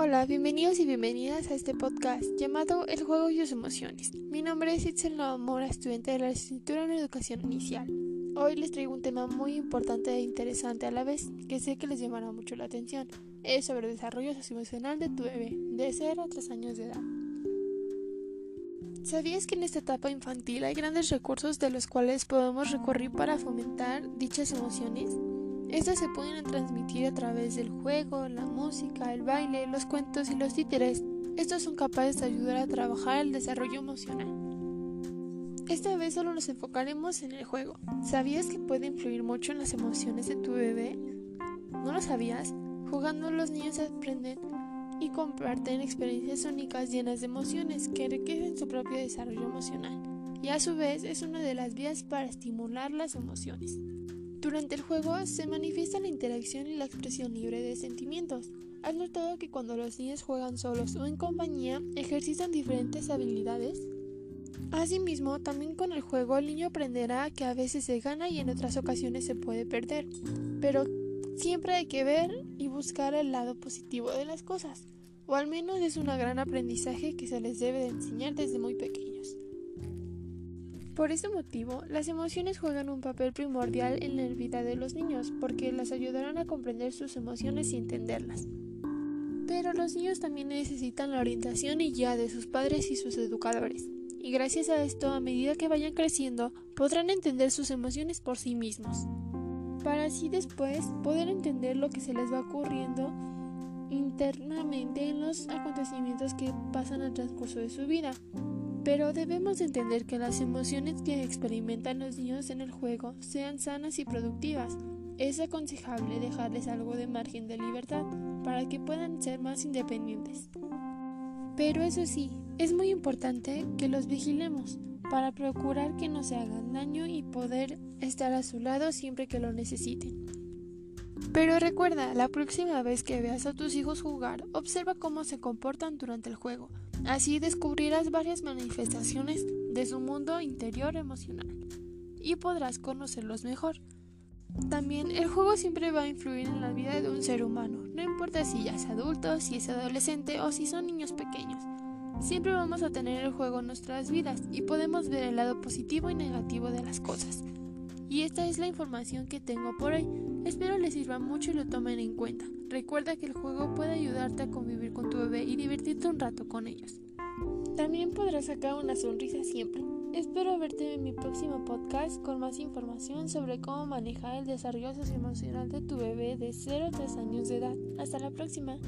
Hola, bienvenidos y bienvenidas a este podcast llamado El juego y sus emociones. Mi nombre es Itzel Mora, estudiante de la licenciatura en Educación Inicial. Hoy les traigo un tema muy importante e interesante a la vez, que sé que les llamará mucho la atención. Es sobre el desarrollo socioemocional de tu bebé, de 0 a 3 años de edad. ¿Sabías que en esta etapa infantil hay grandes recursos de los cuales podemos recurrir para fomentar dichas emociones? Estas se pueden transmitir a través del juego, la música, el baile, los cuentos y los títeres. Estos son capaces de ayudar a trabajar el desarrollo emocional. Esta vez solo nos enfocaremos en el juego. ¿Sabías que puede influir mucho en las emociones de tu bebé? ¿No lo sabías? Jugando los niños aprenden y comparten experiencias únicas llenas de emociones que enriquecen su propio desarrollo emocional y a su vez es una de las vías para estimular las emociones. Durante el juego se manifiesta la interacción y la expresión libre de sentimientos. ¿Has notado que cuando los niños juegan solos o en compañía ejercitan diferentes habilidades? Asimismo, también con el juego el niño aprenderá que a veces se gana y en otras ocasiones se puede perder, pero siempre hay que ver y buscar el lado positivo de las cosas, o al menos es un gran aprendizaje que se les debe de enseñar desde muy pequeños. Por este motivo, las emociones juegan un papel primordial en la vida de los niños porque las ayudarán a comprender sus emociones y entenderlas. Pero los niños también necesitan la orientación y guía de sus padres y sus educadores, y gracias a esto, a medida que vayan creciendo, podrán entender sus emociones por sí mismos, para así después poder entender lo que se les va ocurriendo internamente en los acontecimientos que pasan al transcurso de su vida. Pero debemos entender que las emociones que experimentan los niños en el juego sean sanas y productivas. Es aconsejable dejarles algo de margen de libertad para que puedan ser más independientes. Pero eso sí, es muy importante que los vigilemos para procurar que no se hagan daño y poder estar a su lado siempre que lo necesiten. Pero recuerda, la próxima vez que veas a tus hijos jugar, observa cómo se comportan durante el juego. Así descubrirás varias manifestaciones de su mundo interior emocional y podrás conocerlos mejor. También el juego siempre va a influir en la vida de un ser humano, no importa si ya es adulto, si es adolescente o si son niños pequeños. Siempre vamos a tener el juego en nuestras vidas y podemos ver el lado positivo y negativo de las cosas. Y esta es la información que tengo por hoy. Espero les sirva mucho y lo tomen en cuenta. Recuerda que el juego puede ayudarte a convivir con tu bebé y divertirte un rato con ellos. También podrás sacar una sonrisa siempre. Espero verte en mi próximo podcast con más información sobre cómo manejar el desarrollo socioemocional de tu bebé de 0 a 3 años de edad. Hasta la próxima.